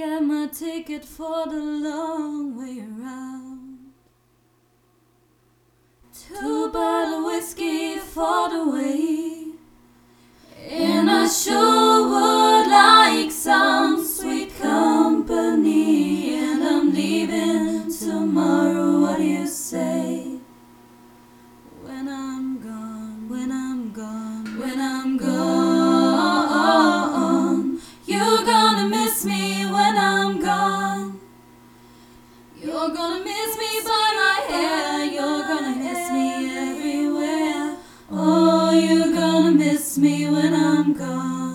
get my ticket for the long way around. Two bottle whiskey for the way, and I sure would like some sweet company. And I'm leaving tomorrow. What do you say? When I'm gone, when I'm gone, when I'm gone, miss me when I'm gone. You're gonna miss me by my hair, you're gonna miss me everywhere. Oh, you're gonna miss me when I'm gone.